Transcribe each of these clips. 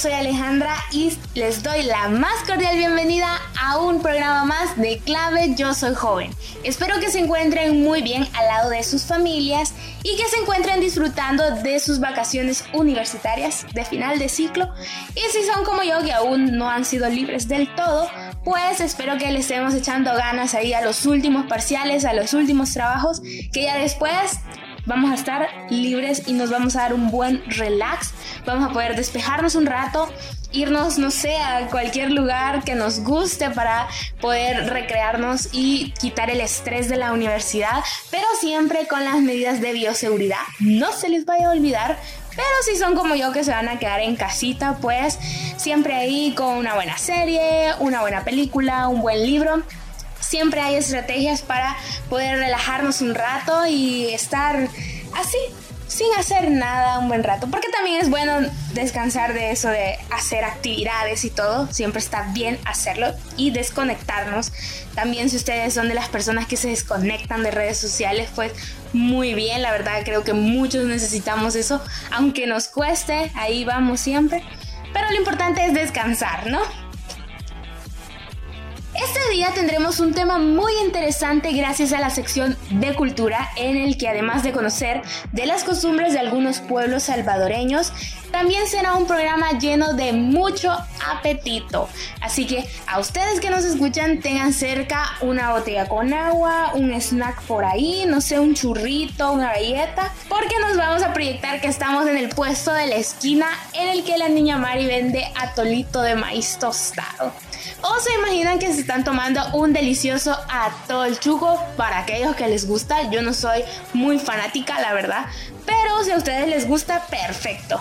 Soy Alejandra y les doy la más cordial bienvenida a un programa más de Clave Yo Soy Joven. Espero que se encuentren muy bien al lado de sus familias y que se encuentren disfrutando de sus vacaciones universitarias de final de ciclo. Y si son como yo que aún no han sido libres del todo, pues espero que le estemos echando ganas ahí a los últimos parciales, a los últimos trabajos, que ya después vamos a estar libres y nos vamos a dar un buen relax. Vamos a poder despejarnos un rato, irnos, no sé, a cualquier lugar que nos guste para poder recrearnos y quitar el estrés de la universidad, pero siempre con las medidas de bioseguridad. No se les vaya a olvidar. Pero si son como yo que se van a quedar en casita, pues siempre ahí con una buena serie, una buena película, un buen libro siempre hay estrategias para poder relajarnos un rato y estar así, sin hacer nada un buen rato. Porque también es bueno descansar de eso de hacer actividades y todo. Siempre está bien hacerlo y desconectarnos. También si ustedes son de las personas que se desconectan de redes sociales, pues muy bien. La verdad creo que muchos necesitamos eso. Aunque nos cueste, ahí vamos siempre. Pero lo importante es descansar, ¿no? Este día tendremos un tema muy interesante gracias a la sección de cultura en el que además de conocer de las costumbres de algunos pueblos salvadoreños, también será un programa lleno de mucho apetito. Así que a ustedes que nos escuchan tengan cerca una botella con agua, un snack por ahí, no sé, un churrito, una galleta, porque nos vamos a proyectar que estamos en el puesto de la esquina en el que la niña Mari vende atolito de maíz tostado. O se imaginan que se están tomando un delicioso atol chuco para aquellos que les gusta. Yo no soy muy fanática, la verdad. Pero si a ustedes les gusta, perfecto.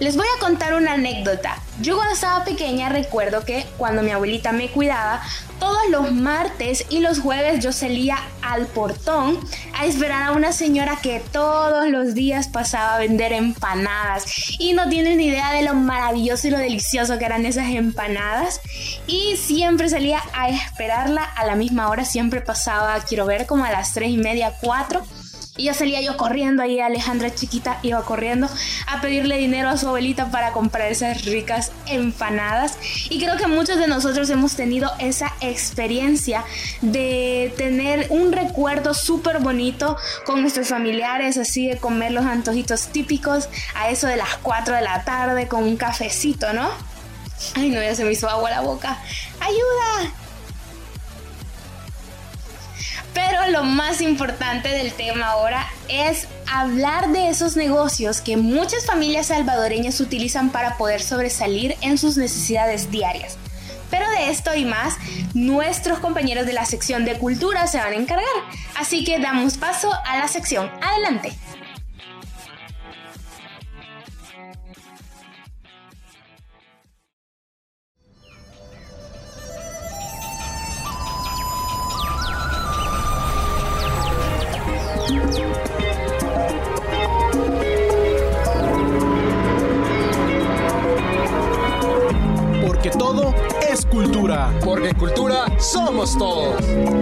Les voy a contar una anécdota. Yo cuando estaba pequeña recuerdo que cuando mi abuelita me cuidaba, todos los martes y los jueves yo salía al portón a esperar a una señora que todos los días pasaba a vender empanadas. Y no tienen ni idea de lo maravilloso y lo delicioso que eran esas empanadas. Y siempre salía a esperarla a la misma hora, siempre pasaba, quiero ver, como a las 3 y media, 4 y ya salía yo corriendo ahí, Alejandra chiquita iba corriendo a pedirle dinero a su abuelita para comprar esas ricas empanadas. Y creo que muchos de nosotros hemos tenido esa experiencia de tener un recuerdo súper bonito con nuestros familiares, así de comer los antojitos típicos a eso de las 4 de la tarde con un cafecito, ¿no? Ay, no, ya se me hizo agua la boca. ¡Ayuda! Pero lo más importante del tema ahora es hablar de esos negocios que muchas familias salvadoreñas utilizan para poder sobresalir en sus necesidades diarias. Pero de esto y más, nuestros compañeros de la sección de cultura se van a encargar. Así que damos paso a la sección. Adelante.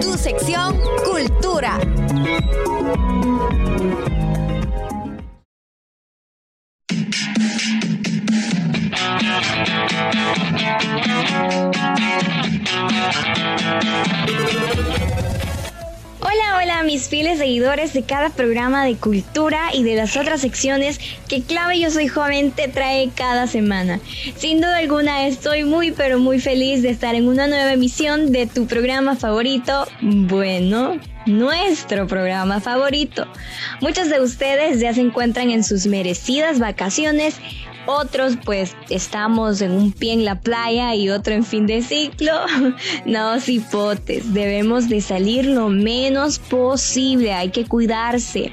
Tu sección mis fieles seguidores de cada programa de cultura y de las otras secciones que Clave Yo Soy Joven te trae cada semana. Sin duda alguna estoy muy pero muy feliz de estar en una nueva emisión de tu programa favorito. Bueno, nuestro programa favorito. Muchos de ustedes ya se encuentran en sus merecidas vacaciones otros pues estamos en un pie en la playa y otro en fin de ciclo. No, cipotes, debemos de salir lo menos posible, hay que cuidarse.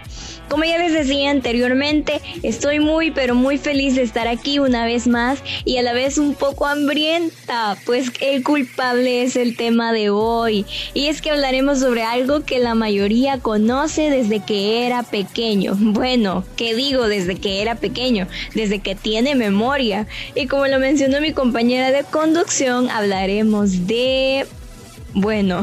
Como ya les decía anteriormente, estoy muy pero muy feliz de estar aquí una vez más y a la vez un poco hambrienta, pues el culpable es el tema de hoy. Y es que hablaremos sobre algo que la mayoría conoce desde que era pequeño. Bueno, ¿qué digo desde que era pequeño? Desde que tiene memoria. Y como lo mencionó mi compañera de conducción, hablaremos de... Bueno,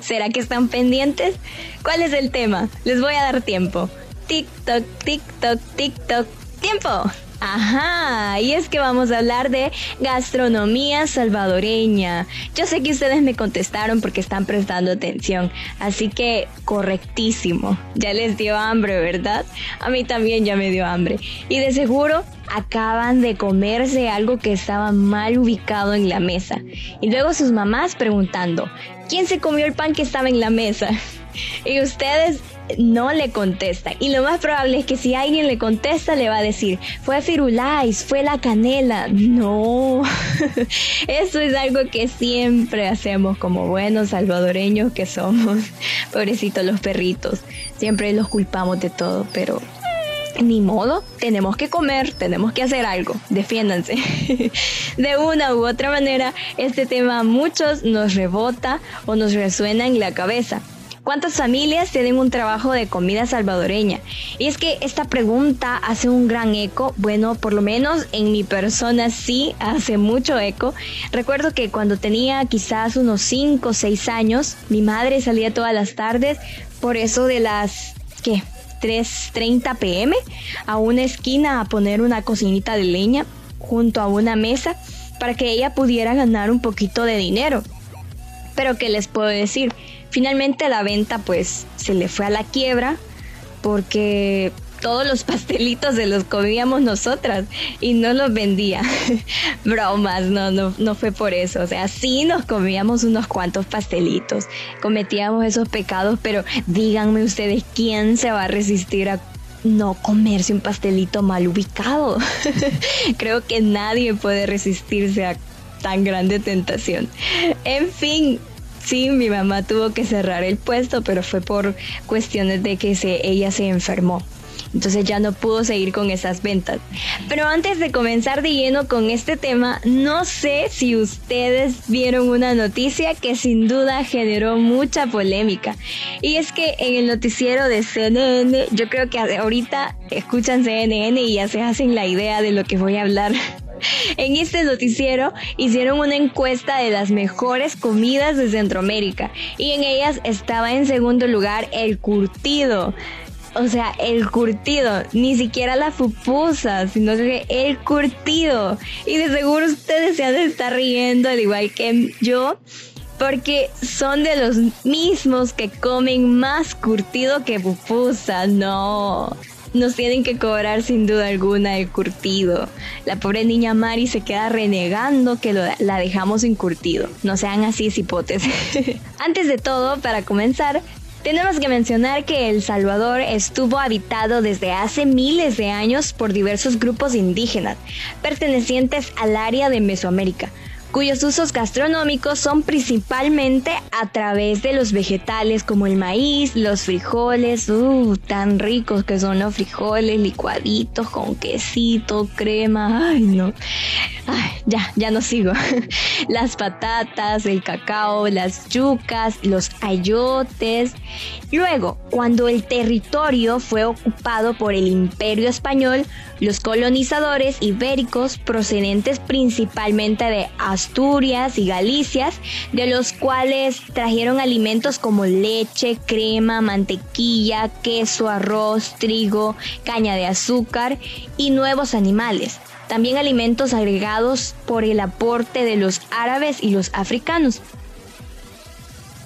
¿será que están pendientes? ¿Cuál es el tema? Les voy a dar tiempo. TikTok, TikTok, TikTok, tiempo. Ajá, y es que vamos a hablar de gastronomía salvadoreña. Yo sé que ustedes me contestaron porque están prestando atención, así que correctísimo. Ya les dio hambre, ¿verdad? A mí también ya me dio hambre. Y de seguro acaban de comerse algo que estaba mal ubicado en la mesa. Y luego sus mamás preguntando, ¿quién se comió el pan que estaba en la mesa? Y ustedes no le contestan. Y lo más probable es que si alguien le contesta, le va a decir, fue Firulais, fue la canela. No, eso es algo que siempre hacemos como buenos salvadoreños que somos. Pobrecitos los perritos, siempre los culpamos de todo, pero ni modo, tenemos que comer, tenemos que hacer algo, defiéndanse. De una u otra manera, este tema a muchos nos rebota o nos resuena en la cabeza. ¿Cuántas familias tienen un trabajo de comida salvadoreña? Y es que esta pregunta hace un gran eco, bueno, por lo menos en mi persona sí hace mucho eco. Recuerdo que cuando tenía quizás unos 5 o 6 años, mi madre salía todas las tardes por eso de las, ¿qué? 3.30 pm a una esquina a poner una cocinita de leña junto a una mesa para que ella pudiera ganar un poquito de dinero. Pero ¿qué les puedo decir? Finalmente la venta pues se le fue a la quiebra porque todos los pastelitos se los comíamos nosotras y no los vendía. Bromas, no, no, no fue por eso. O sea, sí nos comíamos unos cuantos pastelitos, cometíamos esos pecados, pero díganme ustedes quién se va a resistir a no comerse un pastelito mal ubicado. Creo que nadie puede resistirse a tan grande tentación. En fin, Sí, mi mamá tuvo que cerrar el puesto, pero fue por cuestiones de que se, ella se enfermó. Entonces ya no pudo seguir con esas ventas. Pero antes de comenzar de lleno con este tema, no sé si ustedes vieron una noticia que sin duda generó mucha polémica. Y es que en el noticiero de CNN, yo creo que ahorita escuchan CNN y ya se hacen la idea de lo que voy a hablar. En este noticiero hicieron una encuesta de las mejores comidas de Centroamérica y en ellas estaba en segundo lugar el curtido. O sea, el curtido, ni siquiera la fupusa, sino que el curtido. Y de seguro ustedes se han de estar riendo al igual que yo porque son de los mismos que comen más curtido que pupusa. No, nos tienen que cobrar sin duda alguna el curtido. La pobre niña Mari se queda renegando que la dejamos sin curtido. No sean así cipotes. Antes de todo, para comenzar, tenemos que mencionar que El Salvador estuvo habitado desde hace miles de años por diversos grupos indígenas, pertenecientes al área de Mesoamérica, cuyos usos gastronómicos son principalmente a través de los vegetales como el maíz, los frijoles, uh, tan ricos que son los frijoles licuaditos con quesito, crema, ay no, ay, ya, ya no sigo. Las patatas, el cacao, las yucas, los ayotes. Luego, cuando el territorio fue ocupado por el imperio español, los colonizadores ibéricos procedentes principalmente de Asturias y Galicias, de los cuales trajeron alimentos como leche, crema, mantequilla, queso, arroz, trigo, caña de azúcar y nuevos animales. También alimentos agregados por el aporte de los árabes y los africanos.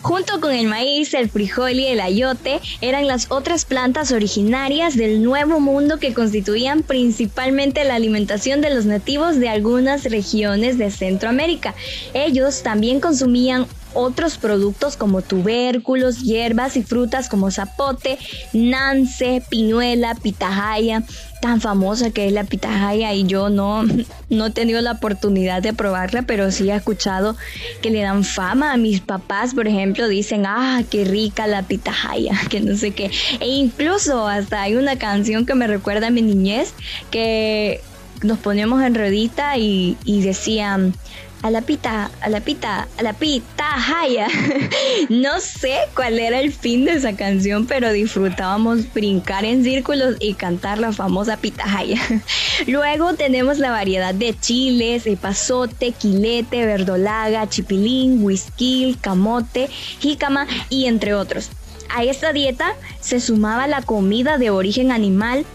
Junto con el maíz, el frijol y el ayote eran las otras plantas originarias del Nuevo Mundo que constituían principalmente la alimentación de los nativos de algunas regiones de Centroamérica. Ellos también consumían otros productos como tubérculos, hierbas y frutas como zapote, nance, piñuela, pitahaya, tan famosa que es la pitahaya y yo no, no he tenido la oportunidad de probarla, pero sí he escuchado que le dan fama a mis papás, por ejemplo, dicen, ah, qué rica la pitahaya, que no sé qué. E incluso hasta hay una canción que me recuerda a mi niñez que nos poníamos en ruedita y, y decían, a la pita, a la pita, a la pita, jaya. no sé cuál era el fin de esa canción, pero disfrutábamos brincar en círculos y cantar la famosa pita jaya. Luego tenemos la variedad de chiles, epazote, quilete, verdolaga, chipilín, whisky, camote, jícama y entre otros. A esta dieta se sumaba la comida de origen animal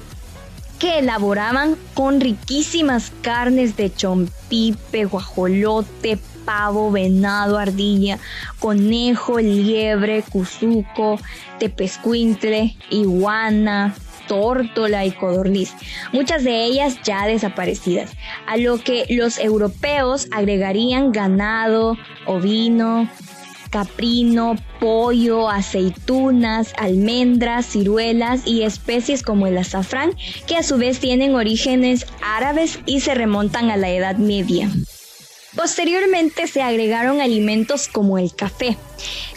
que elaboraban con riquísimas carnes de chompipe, guajolote, pavo, venado, ardilla, conejo, liebre, cuzuco, tepescuintle, iguana, tórtola y codorniz, muchas de ellas ya desaparecidas, a lo que los europeos agregarían ganado, ovino, caprino, pollo, aceitunas, almendras, ciruelas y especies como el azafrán, que a su vez tienen orígenes árabes y se remontan a la Edad Media. Posteriormente se agregaron alimentos como el café,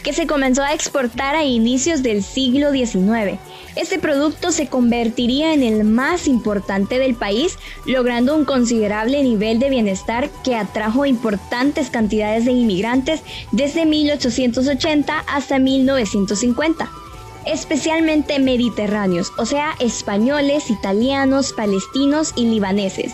que se comenzó a exportar a inicios del siglo XIX. Este producto se convertiría en el más importante del país, logrando un considerable nivel de bienestar que atrajo importantes cantidades de inmigrantes desde 1880 hasta 1950 especialmente mediterráneos, o sea, españoles, italianos, palestinos y libaneses.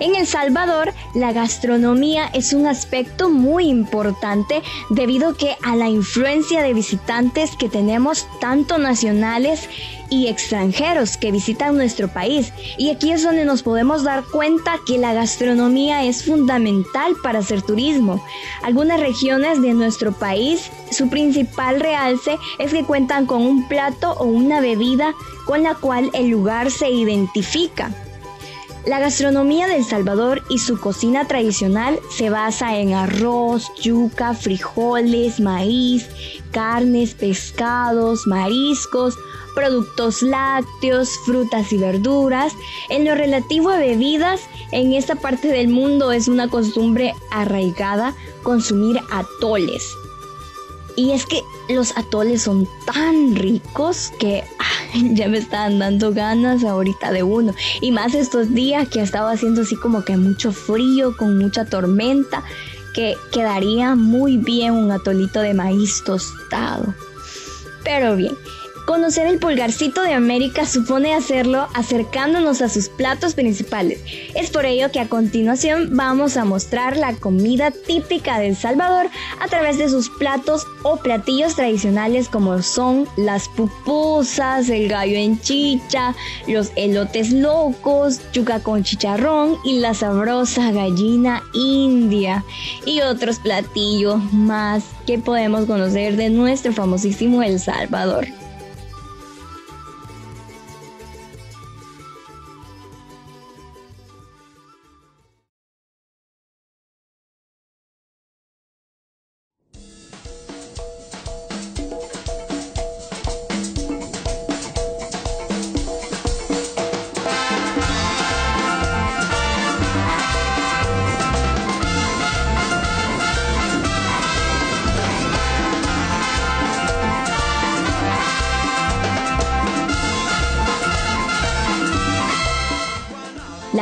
En El Salvador, la gastronomía es un aspecto muy importante debido que a la influencia de visitantes que tenemos tanto nacionales y extranjeros que visitan nuestro país. Y aquí es donde nos podemos dar cuenta que la gastronomía es fundamental para hacer turismo. Algunas regiones de nuestro país, su principal realce es que cuentan con un plato o una bebida con la cual el lugar se identifica. La gastronomía de El Salvador y su cocina tradicional se basa en arroz, yuca, frijoles, maíz, carnes, pescados, mariscos, productos lácteos, frutas y verduras. En lo relativo a bebidas, en esta parte del mundo es una costumbre arraigada consumir atoles. Y es que los atoles son tan ricos que ya me están dando ganas ahorita de uno. Y más estos días que ha estado haciendo así como que mucho frío, con mucha tormenta, que quedaría muy bien un atolito de maíz tostado. Pero bien, Conocer el pulgarcito de América supone hacerlo acercándonos a sus platos principales. Es por ello que a continuación vamos a mostrar la comida típica de El Salvador a través de sus platos o platillos tradicionales como son las pupusas, el gallo en chicha, los elotes locos, yuca con chicharrón y la sabrosa gallina india y otros platillos más que podemos conocer de nuestro famosísimo El Salvador.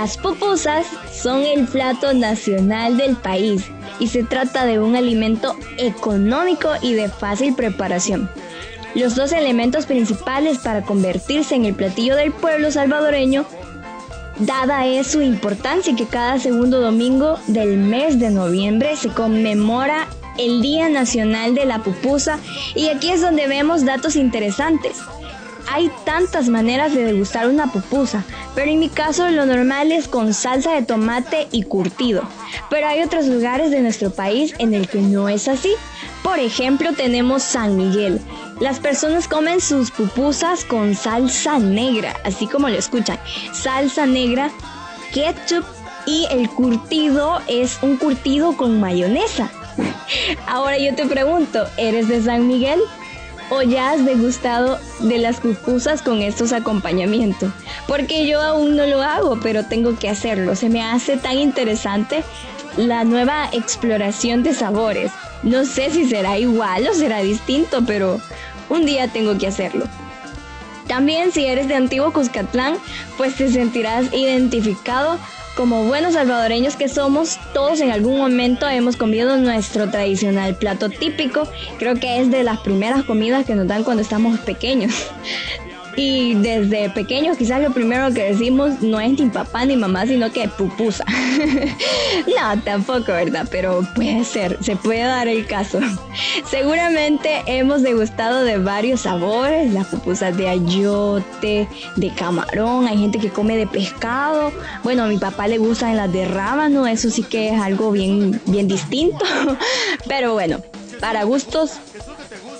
Las pupusas son el plato nacional del país y se trata de un alimento económico y de fácil preparación. Los dos elementos principales para convertirse en el platillo del pueblo salvadoreño, dada es su importancia que cada segundo domingo del mes de noviembre se conmemora el Día Nacional de la Pupusa y aquí es donde vemos datos interesantes. Hay tantas maneras de degustar una pupusa, pero en mi caso lo normal es con salsa de tomate y curtido. Pero hay otros lugares de nuestro país en el que no es así. Por ejemplo, tenemos San Miguel. Las personas comen sus pupusas con salsa negra, así como lo escuchan. Salsa negra, ketchup y el curtido es un curtido con mayonesa. Ahora yo te pregunto, ¿eres de San Miguel? ¿O ya has degustado de las pupusas con estos acompañamientos? Porque yo aún no lo hago, pero tengo que hacerlo. Se me hace tan interesante la nueva exploración de sabores. No sé si será igual o será distinto, pero un día tengo que hacerlo. También si eres de Antiguo Cuscatlán, pues te sentirás identificado como buenos salvadoreños que somos, todos en algún momento hemos comido nuestro tradicional plato típico. Creo que es de las primeras comidas que nos dan cuando estamos pequeños. Y desde pequeños quizás lo primero que decimos no es ni papá ni mamá, sino que pupusa. no, tampoco, ¿verdad? Pero puede ser, se puede dar el caso. Seguramente hemos degustado de varios sabores, las pupusas de ayote, de camarón, hay gente que come de pescado. Bueno, a mi papá le gustan las de rábano, eso sí que es algo bien, bien distinto. Pero bueno, para gustos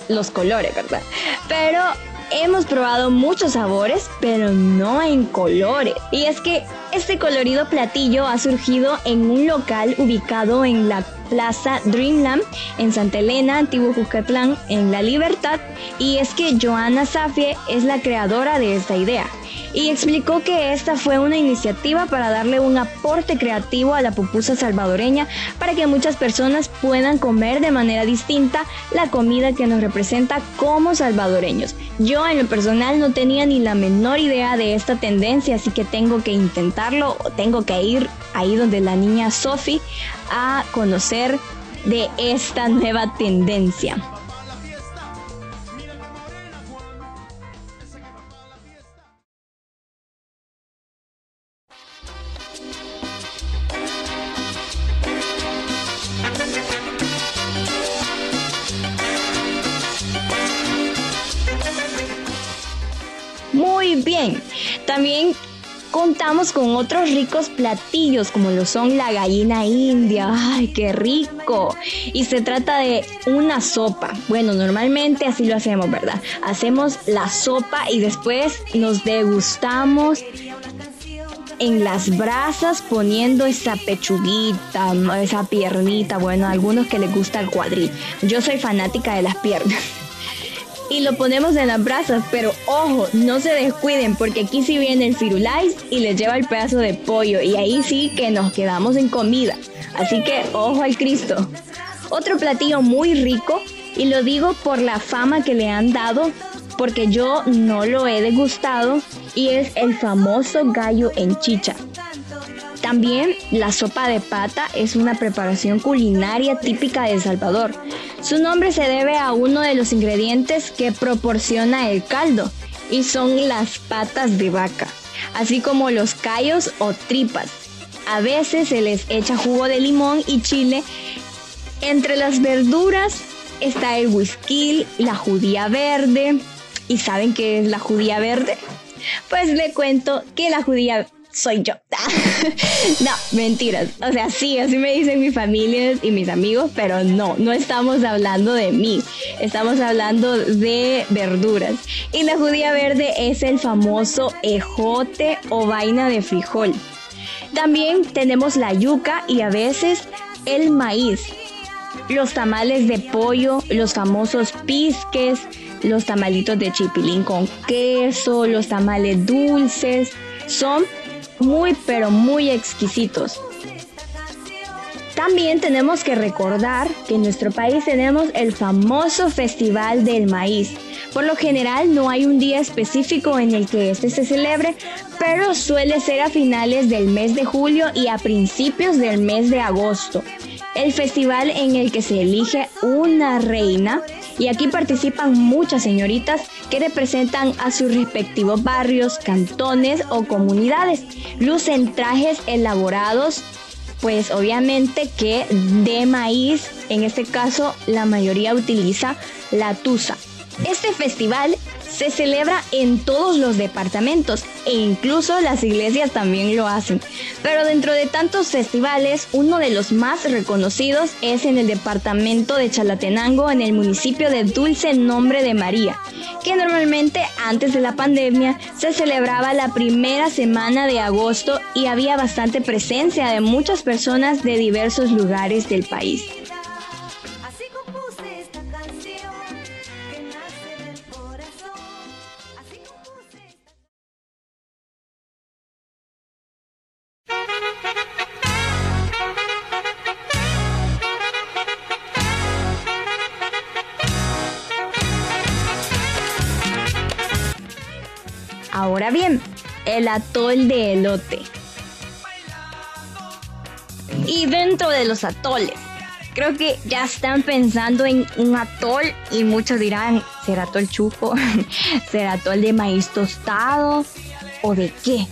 los colores, ¿verdad? Pero Hemos probado muchos sabores, pero no en colores. Y es que este colorido platillo ha surgido en un local ubicado en la Plaza Dreamland en Santa Elena, Antiguo Jucatlán, en La Libertad. Y es que Joana Safie es la creadora de esta idea y explicó que esta fue una iniciativa para darle un aporte creativo a la pupusa salvadoreña para que muchas personas puedan comer de manera distinta la comida que nos representa como salvadoreños. Yo en lo personal no tenía ni la menor idea de esta tendencia, así que tengo que intentarlo, tengo que ir ahí donde la niña Sophie a conocer de esta nueva tendencia. También contamos con otros ricos platillos como lo son la gallina india. ¡Ay, qué rico! Y se trata de una sopa. Bueno, normalmente así lo hacemos, ¿verdad? Hacemos la sopa y después nos degustamos en las brasas poniendo esa pechuguita, esa piernita. Bueno, a algunos que les gusta el cuadril. Yo soy fanática de las piernas y lo ponemos en las brasas, pero ojo, no se descuiden porque aquí sí viene el firulais y les lleva el pedazo de pollo y ahí sí que nos quedamos en comida. Así que ojo al Cristo. Otro platillo muy rico y lo digo por la fama que le han dado porque yo no lo he degustado y es el famoso gallo en chicha. También la sopa de pata es una preparación culinaria típica de El Salvador. Su nombre se debe a uno de los ingredientes que proporciona el caldo y son las patas de vaca, así como los callos o tripas. A veces se les echa jugo de limón y chile. Entre las verduras está el whisky, la judía verde. ¿Y saben qué es la judía verde? Pues le cuento que la judía soy yo. no, mentiras. O sea, sí, así me dicen mis familias y mis amigos, pero no, no estamos hablando de mí. Estamos hablando de verduras. Y la judía verde es el famoso ejote o vaina de frijol. También tenemos la yuca y a veces el maíz. Los tamales de pollo, los famosos pisques, los tamalitos de chipilín con queso, los tamales dulces, son muy pero muy exquisitos. También tenemos que recordar que en nuestro país tenemos el famoso Festival del Maíz. Por lo general no hay un día específico en el que este se celebre, pero suele ser a finales del mes de julio y a principios del mes de agosto. El festival en el que se elige una reina y aquí participan muchas señoritas que representan a sus respectivos barrios, cantones o comunidades. Lucen trajes elaborados, pues obviamente que de maíz, en este caso la mayoría utiliza la tusa. Este festival se celebra en todos los departamentos e incluso las iglesias también lo hacen. Pero dentro de tantos festivales, uno de los más reconocidos es en el departamento de Chalatenango, en el municipio de Dulce Nombre de María, que normalmente antes de la pandemia se celebraba la primera semana de agosto y había bastante presencia de muchas personas de diversos lugares del país. El atol de elote. Y dentro de los atoles, creo que ya están pensando en un atol y muchos dirán, ¿será atol chuco? ¿Será atol de maíz tostado? ¿O de qué?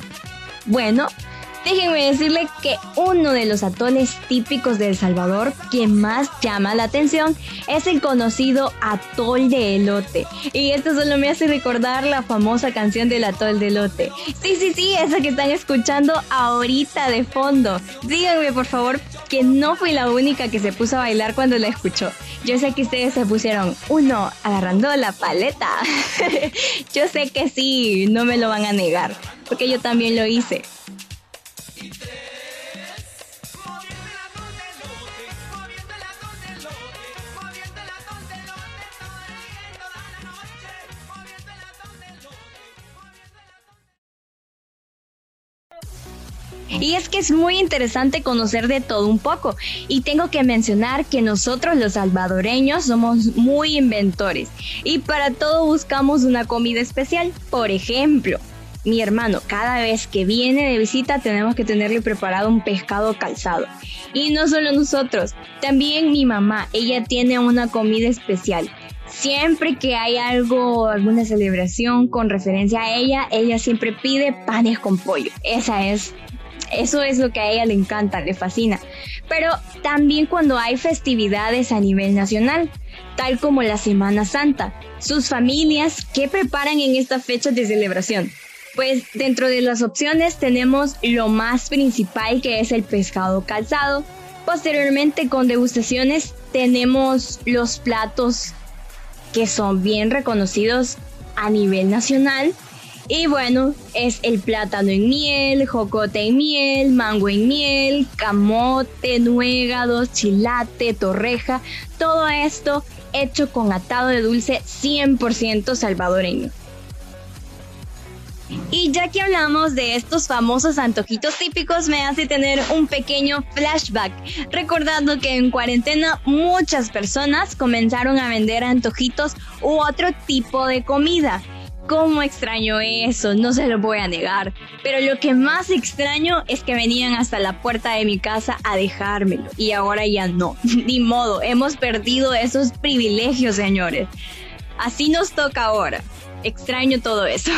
Bueno, Déjenme decirle que uno de los atoles típicos de El Salvador que más llama la atención es el conocido atol de elote. Y esto solo me hace recordar la famosa canción del atol de elote. Sí, sí, sí, esa que están escuchando ahorita de fondo. Díganme por favor que no fui la única que se puso a bailar cuando la escuchó. Yo sé que ustedes se pusieron uno agarrando la paleta. yo sé que sí, no me lo van a negar, porque yo también lo hice. Y es que es muy interesante conocer de todo un poco. Y tengo que mencionar que nosotros los salvadoreños somos muy inventores. Y para todo buscamos una comida especial. Por ejemplo, mi hermano, cada vez que viene de visita tenemos que tenerle preparado un pescado calzado. Y no solo nosotros, también mi mamá, ella tiene una comida especial. Siempre que hay algo, alguna celebración con referencia a ella, ella siempre pide panes con pollo. Esa es eso es lo que a ella le encanta, le fascina. Pero también cuando hay festividades a nivel nacional, tal como la Semana Santa, sus familias, ¿qué preparan en esta fecha de celebración? Pues dentro de las opciones tenemos lo más principal que es el pescado calzado. Posteriormente con degustaciones tenemos los platos que son bien reconocidos a nivel nacional y bueno, es el plátano en miel, jocote en miel, mango en miel, camote, nuegados, chilate, torreja, todo esto hecho con atado de dulce 100% salvadoreño. Y ya que hablamos de estos famosos antojitos típicos, me hace tener un pequeño flashback, recordando que en cuarentena muchas personas comenzaron a vender antojitos u otro tipo de comida. ¿Cómo extraño eso? No se lo voy a negar. Pero lo que más extraño es que venían hasta la puerta de mi casa a dejármelo. Y ahora ya no. Ni modo, hemos perdido esos privilegios, señores. Así nos toca ahora. Extraño todo eso.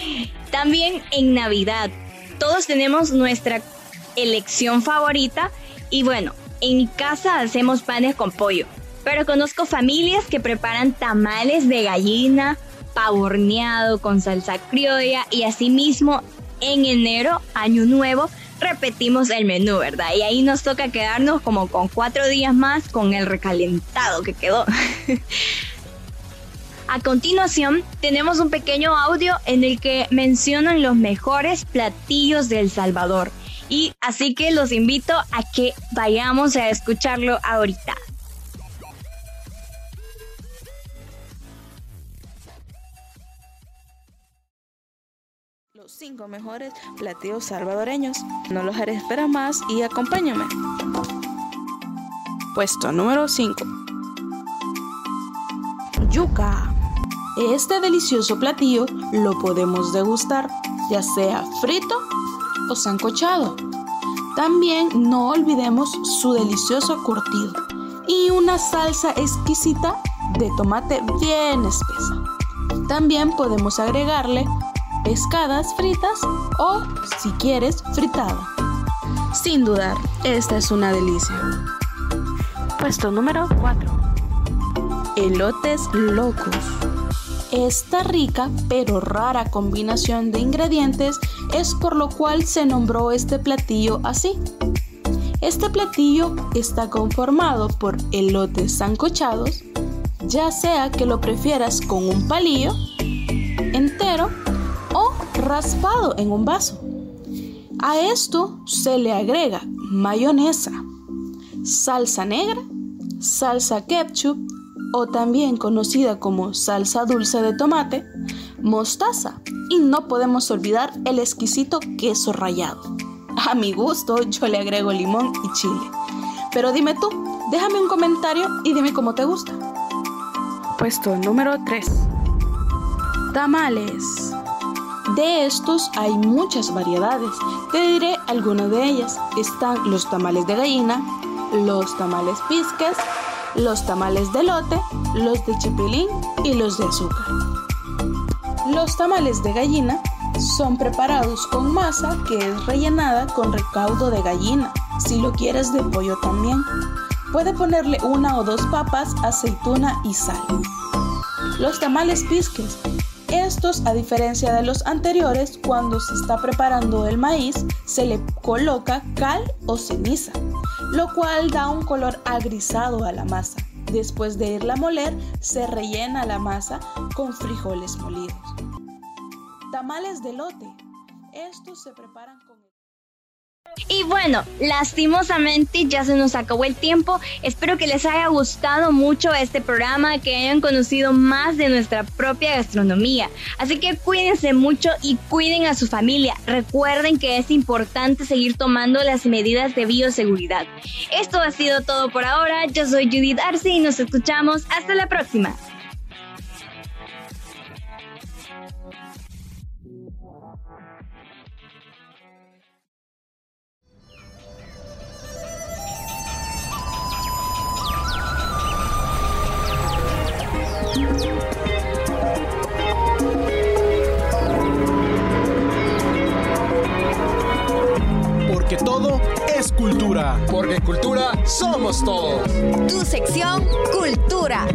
También en Navidad. Todos tenemos nuestra elección favorita. Y bueno, en mi casa hacemos panes con pollo. Pero conozco familias que preparan tamales de gallina pavorneado con salsa criolla y asimismo en enero, año nuevo, repetimos el menú, ¿verdad? Y ahí nos toca quedarnos como con cuatro días más con el recalentado que quedó. A continuación, tenemos un pequeño audio en el que mencionan los mejores platillos de El Salvador. Y así que los invito a que vayamos a escucharlo ahorita. Cinco mejores platillos salvadoreños. No los haré esperar más y acompáñame. Puesto número 5. Yuca. Este delicioso platillo lo podemos degustar ya sea frito o sancochado. También no olvidemos su delicioso curtido y una salsa exquisita de tomate bien espesa. También podemos agregarle pescadas fritas o, si quieres, fritada. Sin dudar, esta es una delicia. Puesto número 4. Elotes locos. Esta rica pero rara combinación de ingredientes es por lo cual se nombró este platillo así. Este platillo está conformado por elotes sancochados, ya sea que lo prefieras con un palillo entero raspado en un vaso. A esto se le agrega mayonesa, salsa negra, salsa ketchup o también conocida como salsa dulce de tomate, mostaza y no podemos olvidar el exquisito queso rallado. A mi gusto yo le agrego limón y chile. Pero dime tú, déjame un comentario y dime cómo te gusta. Puesto número 3. Tamales. De estos hay muchas variedades. Te diré algunas de ellas. Están los tamales de gallina, los tamales pisques, los tamales de lote, los de chipilín y los de azúcar. Los tamales de gallina son preparados con masa que es rellenada con recaudo de gallina, si lo quieres de pollo también. Puede ponerle una o dos papas, aceituna y sal. Los tamales pisques. Estos, a diferencia de los anteriores, cuando se está preparando el maíz, se le coloca cal o ceniza, lo cual da un color agrisado a la masa. Después de irla a moler, se rellena la masa con frijoles molidos. Tamales de lote. Estos se preparan con... Y bueno, lastimosamente ya se nos acabó el tiempo. Espero que les haya gustado mucho este programa, que hayan conocido más de nuestra propia gastronomía. Así que cuídense mucho y cuiden a su familia. Recuerden que es importante seguir tomando las medidas de bioseguridad. Esto ha sido todo por ahora. Yo soy Judith Arce y nos escuchamos hasta la próxima. Cultura. Porque cultura somos todos. Tu sección Cultura.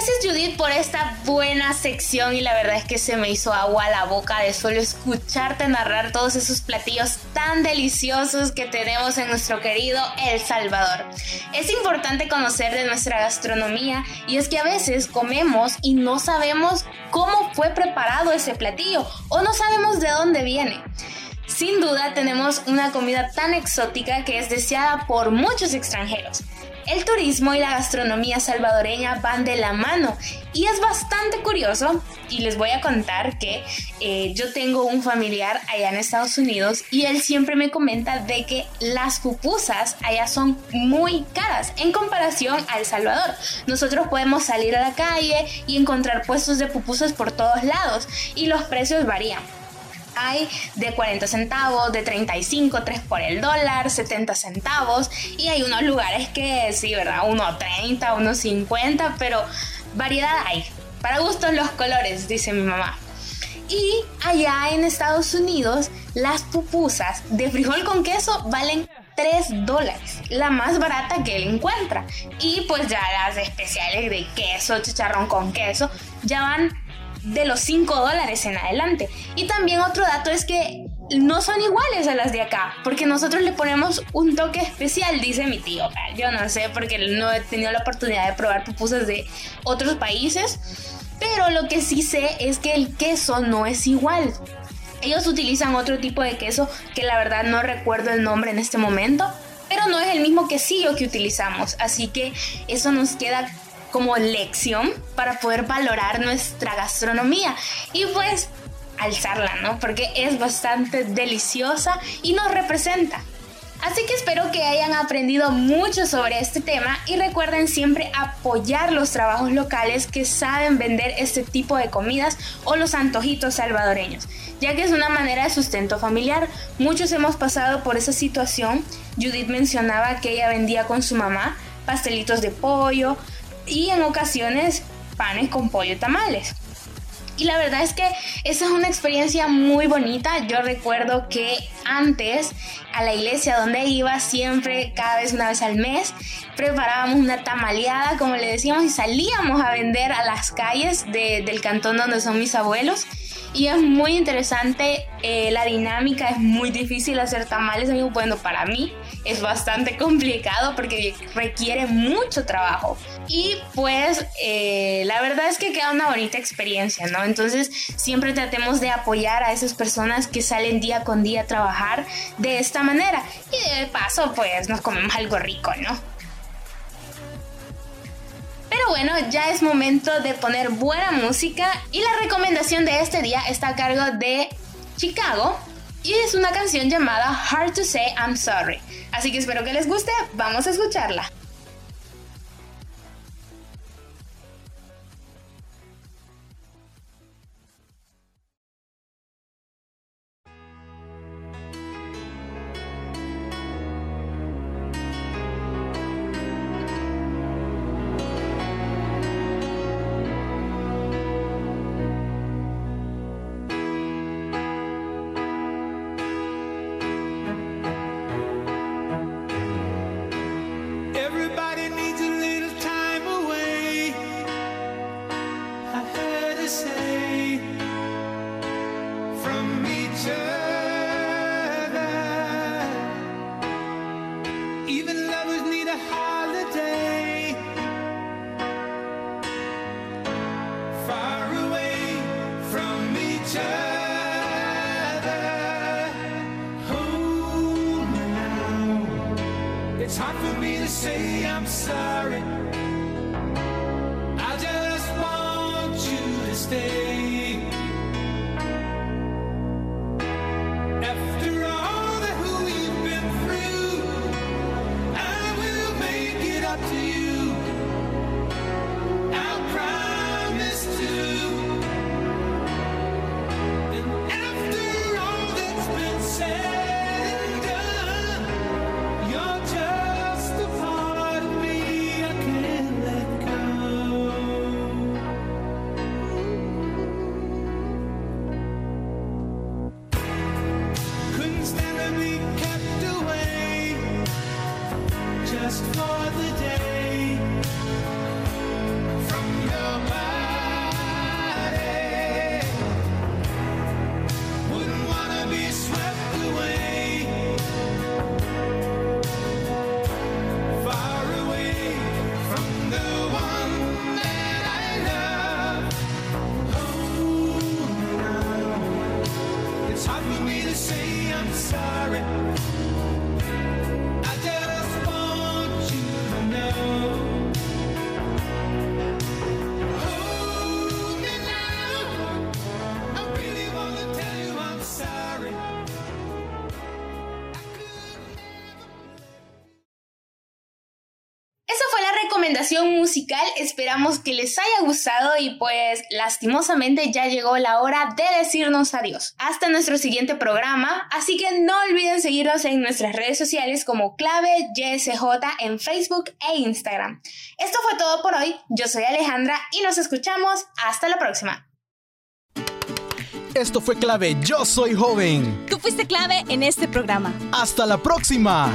Gracias Judith por esta buena sección y la verdad es que se me hizo agua a la boca de solo escucharte narrar todos esos platillos tan deliciosos que tenemos en nuestro querido El Salvador. Es importante conocer de nuestra gastronomía y es que a veces comemos y no sabemos cómo fue preparado ese platillo o no sabemos de dónde viene. Sin duda tenemos una comida tan exótica que es deseada por muchos extranjeros. El turismo y la gastronomía salvadoreña van de la mano y es bastante curioso y les voy a contar que eh, yo tengo un familiar allá en Estados Unidos y él siempre me comenta de que las pupusas allá son muy caras en comparación a El Salvador. Nosotros podemos salir a la calle y encontrar puestos de pupusas por todos lados y los precios varían hay de 40 centavos, de 35, 3 por el dólar, 70 centavos. Y hay unos lugares que sí, ¿verdad? 1.30, 1.50, pero variedad hay. Para gustos los colores, dice mi mamá. Y allá en Estados Unidos, las pupusas de frijol con queso valen 3 dólares, la más barata que él encuentra. Y pues ya las especiales de queso, chicharrón con queso, ya van de los 5 dólares en adelante. Y también otro dato es que no son iguales a las de acá, porque nosotros le ponemos un toque especial, dice mi tío. Yo no sé, porque no he tenido la oportunidad de probar pupusas de otros países, pero lo que sí sé es que el queso no es igual. Ellos utilizan otro tipo de queso que la verdad no recuerdo el nombre en este momento, pero no es el mismo quesillo que utilizamos, así que eso nos queda como lección para poder valorar nuestra gastronomía y pues alzarla, ¿no? Porque es bastante deliciosa y nos representa. Así que espero que hayan aprendido mucho sobre este tema y recuerden siempre apoyar los trabajos locales que saben vender este tipo de comidas o los antojitos salvadoreños, ya que es una manera de sustento familiar. Muchos hemos pasado por esa situación. Judith mencionaba que ella vendía con su mamá pastelitos de pollo, y en ocasiones panes con pollo tamales. Y la verdad es que esa es una experiencia muy bonita. Yo recuerdo que antes a la iglesia donde iba siempre, cada vez una vez al mes, preparábamos una tamaleada, como le decíamos, y salíamos a vender a las calles del cantón donde son mis abuelos. Y es muy interesante eh, la dinámica, es muy difícil hacer tamales. Bueno, para mí es bastante complicado porque requiere mucho trabajo. Y pues eh, la verdad es que queda una bonita experiencia, ¿no? Entonces siempre tratemos de apoyar a esas personas que salen día con día a trabajar de esta manera. Y de paso, pues nos comemos algo rico, ¿no? Pero bueno, ya es momento de poner buena música y la recomendación de este día está a cargo de Chicago y es una canción llamada Hard to Say I'm Sorry. Así que espero que les guste, vamos a escucharla. It's hard for me to say I'm sorry. I just want you to stay. Musical. Esperamos que les haya gustado y pues lastimosamente ya llegó la hora de decirnos adiós. Hasta nuestro siguiente programa, así que no olviden seguirnos en nuestras redes sociales como clave YSJ en Facebook e Instagram. Esto fue todo por hoy. Yo soy Alejandra y nos escuchamos. Hasta la próxima. Esto fue clave. Yo soy joven. Tú fuiste clave en este programa. Hasta la próxima.